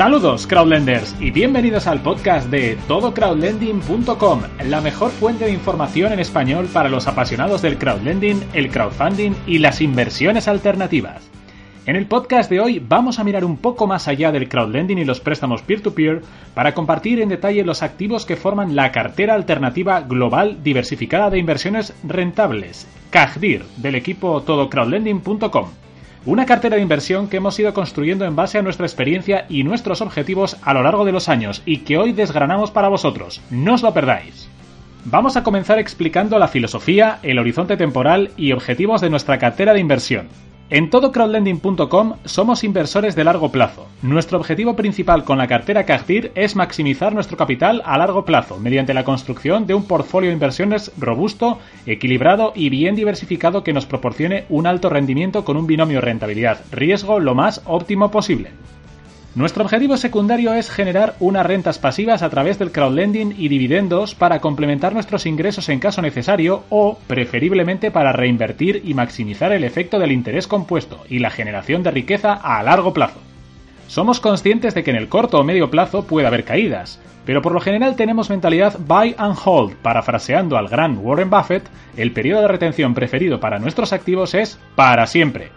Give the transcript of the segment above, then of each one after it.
Saludos crowdlenders y bienvenidos al podcast de todocrowdlending.com, la mejor fuente de información en español para los apasionados del crowdlending, el crowdfunding y las inversiones alternativas. En el podcast de hoy vamos a mirar un poco más allá del crowdlending y los préstamos peer-to-peer para compartir en detalle los activos que forman la cartera alternativa global diversificada de inversiones rentables, CAGDIR, del equipo todocrowdlending.com. Una cartera de inversión que hemos ido construyendo en base a nuestra experiencia y nuestros objetivos a lo largo de los años y que hoy desgranamos para vosotros. No os lo perdáis. Vamos a comenzar explicando la filosofía, el horizonte temporal y objetivos de nuestra cartera de inversión. En todocrowdlending.com somos inversores de largo plazo. Nuestro objetivo principal con la cartera CAGDIR es maximizar nuestro capital a largo plazo mediante la construcción de un portfolio de inversiones robusto, equilibrado y bien diversificado que nos proporcione un alto rendimiento con un binomio rentabilidad-riesgo lo más óptimo posible. Nuestro objetivo secundario es generar unas rentas pasivas a través del crowdlending y dividendos para complementar nuestros ingresos en caso necesario o, preferiblemente, para reinvertir y maximizar el efecto del interés compuesto y la generación de riqueza a largo plazo. Somos conscientes de que en el corto o medio plazo puede haber caídas, pero por lo general tenemos mentalidad buy and hold, parafraseando al gran Warren Buffett, el periodo de retención preferido para nuestros activos es para siempre.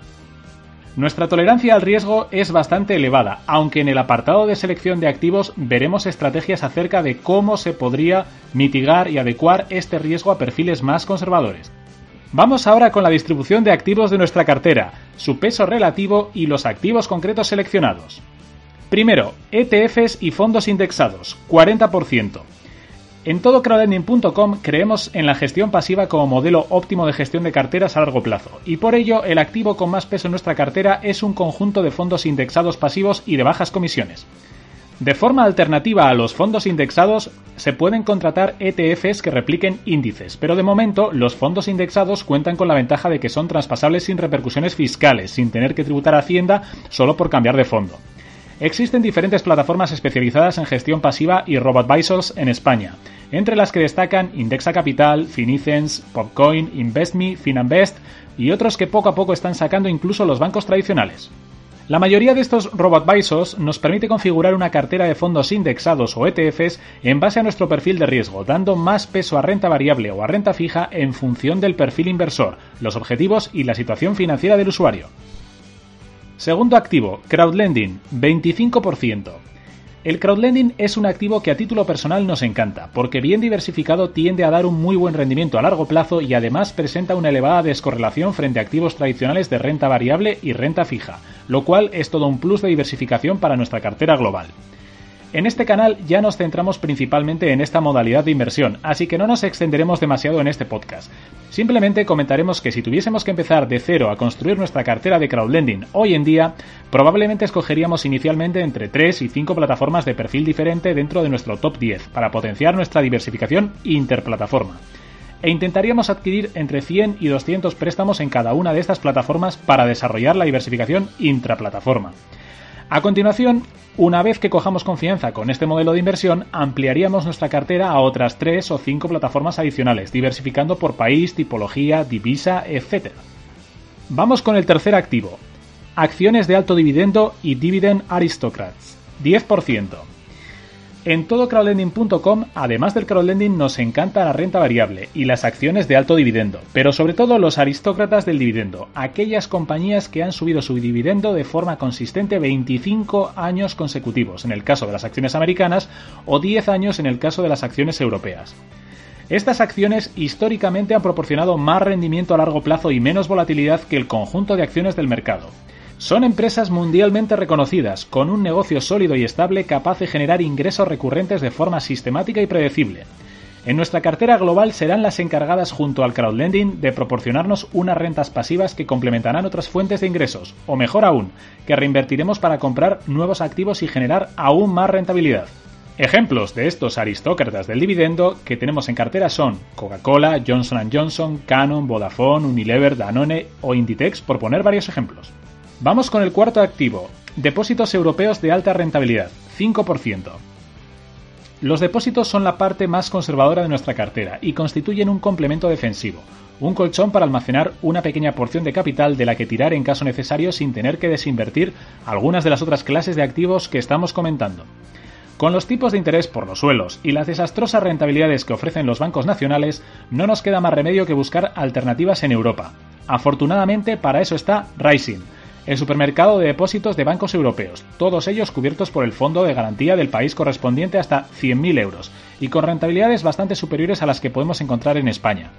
Nuestra tolerancia al riesgo es bastante elevada, aunque en el apartado de selección de activos veremos estrategias acerca de cómo se podría mitigar y adecuar este riesgo a perfiles más conservadores. Vamos ahora con la distribución de activos de nuestra cartera, su peso relativo y los activos concretos seleccionados. Primero, ETFs y fondos indexados, 40%. En todocrowdlending.com creemos en la gestión pasiva como modelo óptimo de gestión de carteras a largo plazo, y por ello el activo con más peso en nuestra cartera es un conjunto de fondos indexados pasivos y de bajas comisiones. De forma alternativa a los fondos indexados, se pueden contratar ETFs que repliquen índices, pero de momento los fondos indexados cuentan con la ventaja de que son traspasables sin repercusiones fiscales, sin tener que tributar a Hacienda solo por cambiar de fondo. Existen diferentes plataformas especializadas en gestión pasiva y robo-advisors en España, entre las que destacan Indexa Capital, Finicens, Popcoin, InvestMe, Finanbest y otros que poco a poco están sacando incluso los bancos tradicionales. La mayoría de estos robo-advisors nos permite configurar una cartera de fondos indexados o ETFs en base a nuestro perfil de riesgo, dando más peso a renta variable o a renta fija en función del perfil inversor, los objetivos y la situación financiera del usuario. Segundo activo, crowdlending, 25%. El crowdlending es un activo que a título personal nos encanta, porque bien diversificado tiende a dar un muy buen rendimiento a largo plazo y además presenta una elevada descorrelación frente a activos tradicionales de renta variable y renta fija, lo cual es todo un plus de diversificación para nuestra cartera global. En este canal ya nos centramos principalmente en esta modalidad de inversión, así que no nos extenderemos demasiado en este podcast. Simplemente comentaremos que si tuviésemos que empezar de cero a construir nuestra cartera de crowdlending hoy en día, probablemente escogeríamos inicialmente entre 3 y 5 plataformas de perfil diferente dentro de nuestro top 10 para potenciar nuestra diversificación interplataforma e intentaríamos adquirir entre 100 y 200 préstamos en cada una de estas plataformas para desarrollar la diversificación intraplataforma. A continuación, una vez que cojamos confianza con este modelo de inversión, ampliaríamos nuestra cartera a otras 3 o 5 plataformas adicionales, diversificando por país, tipología, divisa, etc. Vamos con el tercer activo, acciones de alto dividendo y dividend aristocrats, 10%. En todocrowdlending.com, además del crowdlending, nos encanta la renta variable y las acciones de alto dividendo, pero sobre todo los aristócratas del dividendo, aquellas compañías que han subido su dividendo de forma consistente 25 años consecutivos, en el caso de las acciones americanas, o 10 años en el caso de las acciones europeas. Estas acciones históricamente han proporcionado más rendimiento a largo plazo y menos volatilidad que el conjunto de acciones del mercado. Son empresas mundialmente reconocidas, con un negocio sólido y estable capaz de generar ingresos recurrentes de forma sistemática y predecible. En nuestra cartera global serán las encargadas junto al crowdlending de proporcionarnos unas rentas pasivas que complementarán otras fuentes de ingresos, o mejor aún, que reinvertiremos para comprar nuevos activos y generar aún más rentabilidad. Ejemplos de estos aristócratas del dividendo que tenemos en cartera son Coca-Cola, Johnson Johnson, Canon, Vodafone, Unilever, Danone o Inditex, por poner varios ejemplos. Vamos con el cuarto activo, depósitos europeos de alta rentabilidad, 5%. Los depósitos son la parte más conservadora de nuestra cartera y constituyen un complemento defensivo, un colchón para almacenar una pequeña porción de capital de la que tirar en caso necesario sin tener que desinvertir algunas de las otras clases de activos que estamos comentando. Con los tipos de interés por los suelos y las desastrosas rentabilidades que ofrecen los bancos nacionales, no nos queda más remedio que buscar alternativas en Europa. Afortunadamente, para eso está Rising, el supermercado de depósitos de bancos europeos, todos ellos cubiertos por el fondo de garantía del país correspondiente hasta 100.000 euros, y con rentabilidades bastante superiores a las que podemos encontrar en España.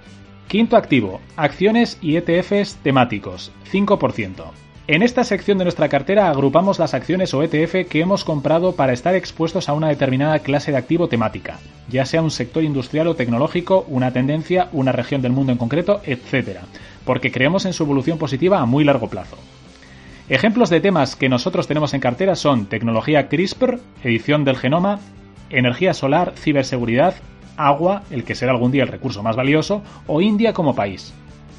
Quinto activo, acciones y ETFs temáticos, 5%. En esta sección de nuestra cartera agrupamos las acciones o ETF que hemos comprado para estar expuestos a una determinada clase de activo temática, ya sea un sector industrial o tecnológico, una tendencia, una región del mundo en concreto, etc., porque creemos en su evolución positiva a muy largo plazo. Ejemplos de temas que nosotros tenemos en cartera son tecnología CRISPR, edición del genoma, energía solar, ciberseguridad, agua, el que será algún día el recurso más valioso, o India como país.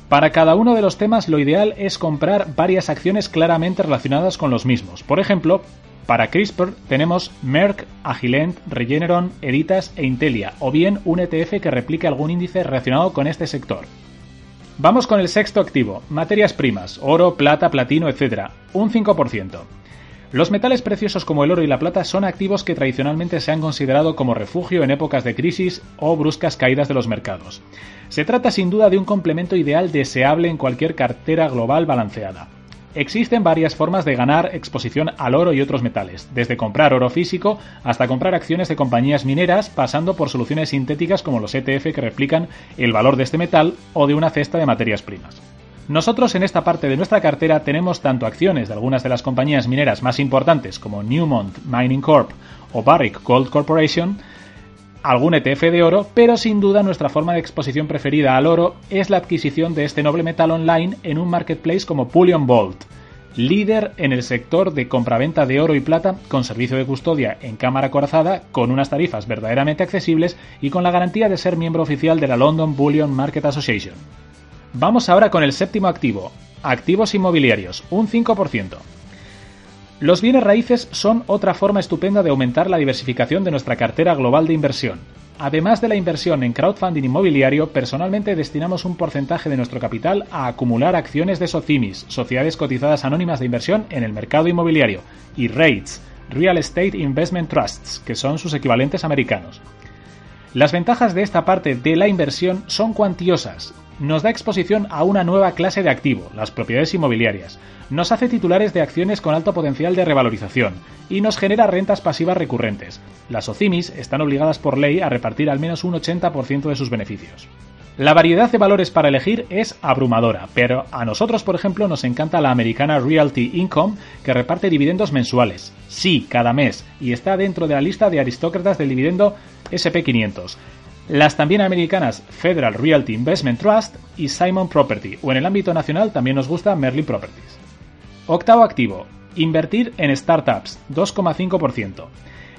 Para cada uno de los temas lo ideal es comprar varias acciones claramente relacionadas con los mismos. Por ejemplo, para CRISPR tenemos Merck, Agilent, Regeneron, Editas e Intelia, o bien un ETF que replique algún índice relacionado con este sector. Vamos con el sexto activo, materias primas, oro, plata, platino, etc. Un 5%. Los metales preciosos como el oro y la plata son activos que tradicionalmente se han considerado como refugio en épocas de crisis o bruscas caídas de los mercados. Se trata sin duda de un complemento ideal deseable en cualquier cartera global balanceada. Existen varias formas de ganar exposición al oro y otros metales, desde comprar oro físico hasta comprar acciones de compañías mineras, pasando por soluciones sintéticas como los ETF que replican el valor de este metal o de una cesta de materias primas. Nosotros en esta parte de nuestra cartera tenemos tanto acciones de algunas de las compañías mineras más importantes como Newmont Mining Corp o Barrick Gold Corporation, algún ETF de oro, pero sin duda nuestra forma de exposición preferida al oro es la adquisición de este noble metal online en un marketplace como Pullion Vault, líder en el sector de compraventa de oro y plata con servicio de custodia en cámara corazada, con unas tarifas verdaderamente accesibles y con la garantía de ser miembro oficial de la London Bullion Market Association. Vamos ahora con el séptimo activo, activos inmobiliarios, un 5%. Los bienes raíces son otra forma estupenda de aumentar la diversificación de nuestra cartera global de inversión. Además de la inversión en crowdfunding inmobiliario, personalmente destinamos un porcentaje de nuestro capital a acumular acciones de SOCIMIS, sociedades cotizadas anónimas de inversión en el mercado inmobiliario, y REITs, Real Estate Investment Trusts, que son sus equivalentes americanos. Las ventajas de esta parte de la inversión son cuantiosas. Nos da exposición a una nueva clase de activo, las propiedades inmobiliarias, nos hace titulares de acciones con alto potencial de revalorización y nos genera rentas pasivas recurrentes. Las OCIMIS están obligadas por ley a repartir al menos un 80% de sus beneficios. La variedad de valores para elegir es abrumadora, pero a nosotros, por ejemplo, nos encanta la americana Realty Income, que reparte dividendos mensuales. Sí, cada mes, y está dentro de la lista de aristócratas del dividendo SP500. Las también americanas Federal Realty Investment Trust y Simon Property, o en el ámbito nacional también nos gusta Merlin Properties. Octavo activo, invertir en startups, 2,5%.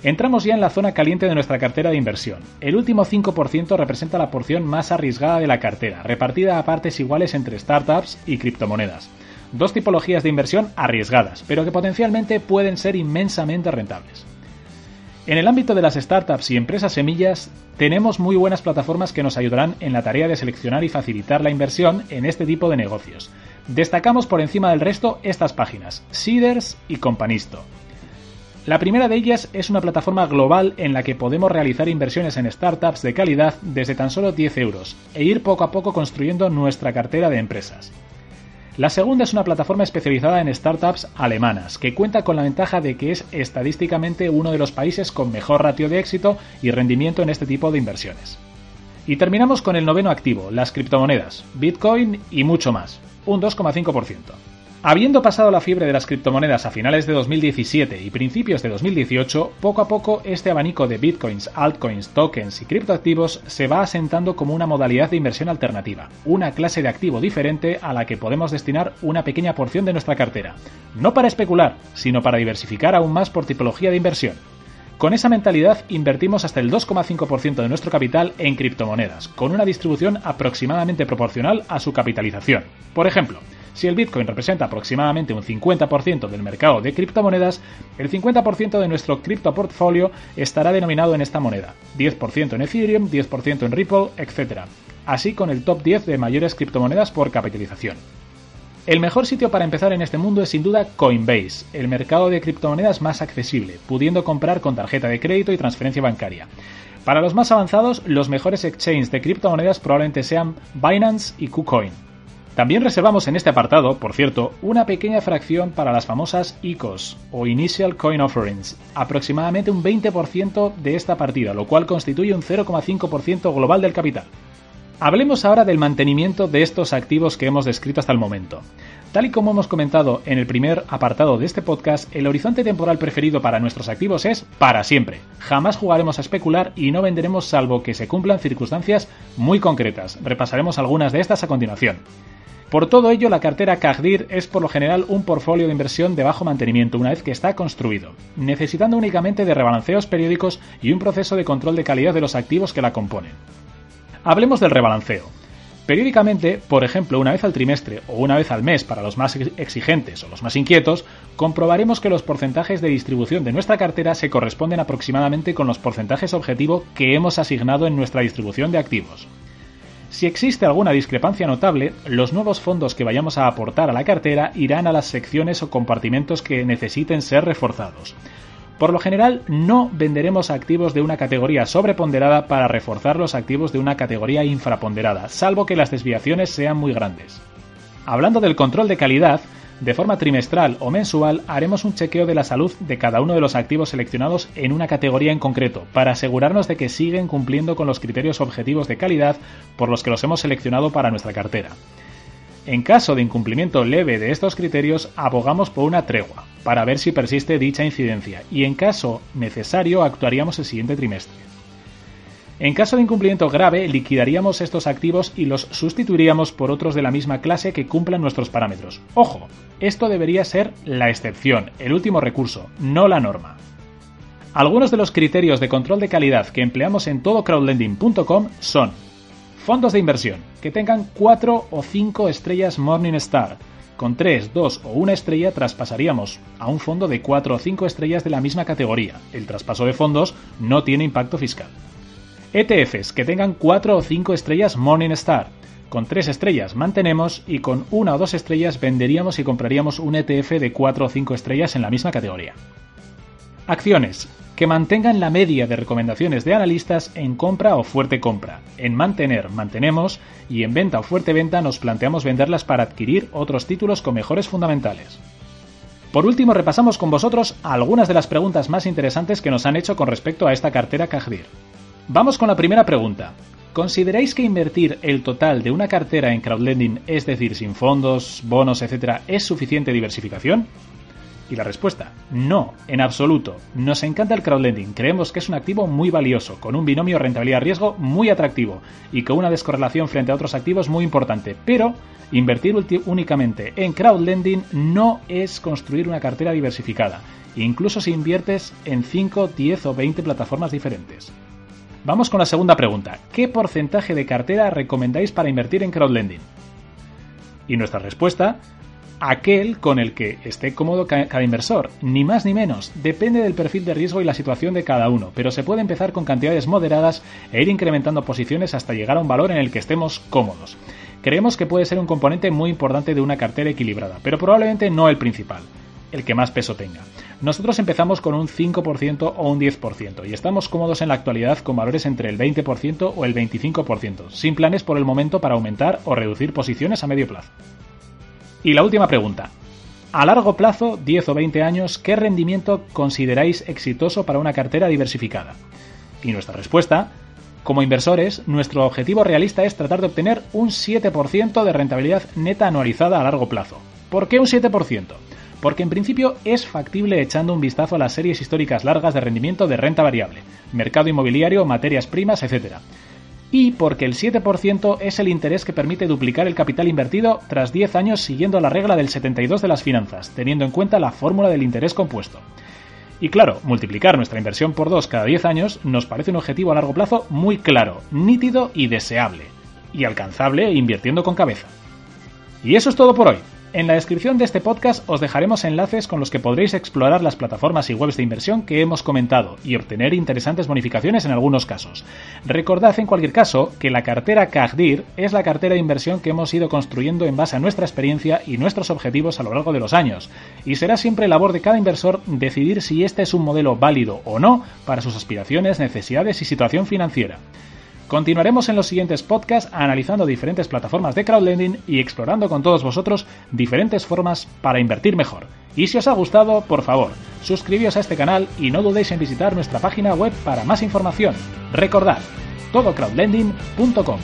Entramos ya en la zona caliente de nuestra cartera de inversión. El último 5% representa la porción más arriesgada de la cartera, repartida a partes iguales entre startups y criptomonedas. Dos tipologías de inversión arriesgadas, pero que potencialmente pueden ser inmensamente rentables. En el ámbito de las startups y empresas semillas, tenemos muy buenas plataformas que nos ayudarán en la tarea de seleccionar y facilitar la inversión en este tipo de negocios. Destacamos por encima del resto estas páginas, Seeders y Companisto. La primera de ellas es una plataforma global en la que podemos realizar inversiones en startups de calidad desde tan solo 10 euros e ir poco a poco construyendo nuestra cartera de empresas. La segunda es una plataforma especializada en startups alemanas, que cuenta con la ventaja de que es estadísticamente uno de los países con mejor ratio de éxito y rendimiento en este tipo de inversiones. Y terminamos con el noveno activo, las criptomonedas, Bitcoin y mucho más un 2,5%. Habiendo pasado la fiebre de las criptomonedas a finales de 2017 y principios de 2018, poco a poco este abanico de bitcoins, altcoins, tokens y criptoactivos se va asentando como una modalidad de inversión alternativa, una clase de activo diferente a la que podemos destinar una pequeña porción de nuestra cartera, no para especular, sino para diversificar aún más por tipología de inversión. Con esa mentalidad invertimos hasta el 2,5% de nuestro capital en criptomonedas, con una distribución aproximadamente proporcional a su capitalización. Por ejemplo, Si el Bitcoin representa aproximadamente un 50% del mercado de criptomonedas, el 50% de nuestro cripto portfolio estará denominado en esta moneda, 10% en Ethereum, 10% en Ripple, etc. Así con el top 10 de mayores criptomonedas por capitalización. El mejor sitio para empezar en este mundo es sin duda Coinbase, el mercado de criptomonedas más accesible, pudiendo comprar con tarjeta de crédito y transferencia bancaria. Para los más avanzados, los mejores exchanges de criptomonedas probablemente sean Binance y KuCoin. También reservamos en este apartado, por cierto, una pequeña fracción para las famosas ICOs o Initial Coin Offerings, aproximadamente un 20% de esta partida, lo cual constituye un 0,5% global del capital. Hablemos ahora del mantenimiento de estos activos que hemos descrito hasta el momento. Tal y como hemos comentado en el primer apartado de este podcast, el horizonte temporal preferido para nuestros activos es para siempre. Jamás jugaremos a especular y no venderemos salvo que se cumplan circunstancias muy concretas. Repasaremos algunas de estas a continuación. Por todo ello, la cartera CAGDIR es por lo general un portfolio de inversión de bajo mantenimiento una vez que está construido, necesitando únicamente de rebalanceos periódicos y un proceso de control de calidad de los activos que la componen. Hablemos del rebalanceo. Periódicamente, por ejemplo, una vez al trimestre o una vez al mes para los más exigentes o los más inquietos, comprobaremos que los porcentajes de distribución de nuestra cartera se corresponden aproximadamente con los porcentajes objetivo que hemos asignado en nuestra distribución de activos. Si existe alguna discrepancia notable, los nuevos fondos que vayamos a aportar a la cartera irán a las secciones o compartimentos que necesiten ser reforzados. Por lo general, no venderemos activos de una categoría sobreponderada para reforzar los activos de una categoría infraponderada, salvo que las desviaciones sean muy grandes. Hablando del control de calidad, de forma trimestral o mensual haremos un chequeo de la salud de cada uno de los activos seleccionados en una categoría en concreto, para asegurarnos de que siguen cumpliendo con los criterios objetivos de calidad por los que los hemos seleccionado para nuestra cartera. En caso de incumplimiento leve de estos criterios, abogamos por una tregua, para ver si persiste dicha incidencia, y en caso necesario actuaríamos el siguiente trimestre. En caso de incumplimiento grave, liquidaríamos estos activos y los sustituiríamos por otros de la misma clase que cumplan nuestros parámetros. Ojo, esto debería ser la excepción, el último recurso, no la norma. Algunos de los criterios de control de calidad que empleamos en todocrowdlending.com son fondos de inversión que tengan 4 o 5 estrellas Morningstar. Con 3, 2 o 1 estrella traspasaríamos a un fondo de 4 o 5 estrellas de la misma categoría. El traspaso de fondos no tiene impacto fiscal. ETFs que tengan 4 o 5 estrellas Morningstar. Con 3 estrellas mantenemos y con 1 o 2 estrellas venderíamos y compraríamos un ETF de 4 o 5 estrellas en la misma categoría. Acciones que mantengan la media de recomendaciones de analistas en compra o fuerte compra. En mantener, mantenemos y en venta o fuerte venta nos planteamos venderlas para adquirir otros títulos con mejores fundamentales. Por último, repasamos con vosotros algunas de las preguntas más interesantes que nos han hecho con respecto a esta cartera Cajdir. Vamos con la primera pregunta. ¿Consideráis que invertir el total de una cartera en crowdlending, es decir, sin fondos, bonos, etcétera, es suficiente diversificación? Y la respuesta, no, en absoluto. Nos encanta el crowdlending, creemos que es un activo muy valioso, con un binomio rentabilidad-riesgo muy atractivo y con una descorrelación frente a otros activos muy importante, pero invertir únicamente en crowdlending no es construir una cartera diversificada, incluso si inviertes en 5, 10 o 20 plataformas diferentes. Vamos con la segunda pregunta. ¿Qué porcentaje de cartera recomendáis para invertir en crowdlending? Y nuestra respuesta, aquel con el que esté cómodo cada inversor, ni más ni menos, depende del perfil de riesgo y la situación de cada uno, pero se puede empezar con cantidades moderadas e ir incrementando posiciones hasta llegar a un valor en el que estemos cómodos. Creemos que puede ser un componente muy importante de una cartera equilibrada, pero probablemente no el principal, el que más peso tenga. Nosotros empezamos con un 5% o un 10% y estamos cómodos en la actualidad con valores entre el 20% o el 25%, sin planes por el momento para aumentar o reducir posiciones a medio plazo. Y la última pregunta. A largo plazo, 10 o 20 años, ¿qué rendimiento consideráis exitoso para una cartera diversificada? Y nuestra respuesta, como inversores, nuestro objetivo realista es tratar de obtener un 7% de rentabilidad neta anualizada a largo plazo. ¿Por qué un 7%? Porque en principio es factible echando un vistazo a las series históricas largas de rendimiento de renta variable, mercado inmobiliario, materias primas, etc. Y porque el 7% es el interés que permite duplicar el capital invertido tras 10 años siguiendo la regla del 72 de las finanzas, teniendo en cuenta la fórmula del interés compuesto. Y claro, multiplicar nuestra inversión por 2 cada 10 años nos parece un objetivo a largo plazo muy claro, nítido y deseable, y alcanzable invirtiendo con cabeza. Y eso es todo por hoy. En la descripción de este podcast os dejaremos enlaces con los que podréis explorar las plataformas y webs de inversión que hemos comentado y obtener interesantes bonificaciones en algunos casos. Recordad en cualquier caso que la cartera CAGDIR es la cartera de inversión que hemos ido construyendo en base a nuestra experiencia y nuestros objetivos a lo largo de los años, y será siempre labor de cada inversor decidir si este es un modelo válido o no para sus aspiraciones, necesidades y situación financiera. Continuaremos en los siguientes podcasts analizando diferentes plataformas de crowdlending y explorando con todos vosotros diferentes formas para invertir mejor. Y si os ha gustado, por favor, suscribíos a este canal y no dudéis en visitar nuestra página web para más información. Recordad, todocrowdlending.com.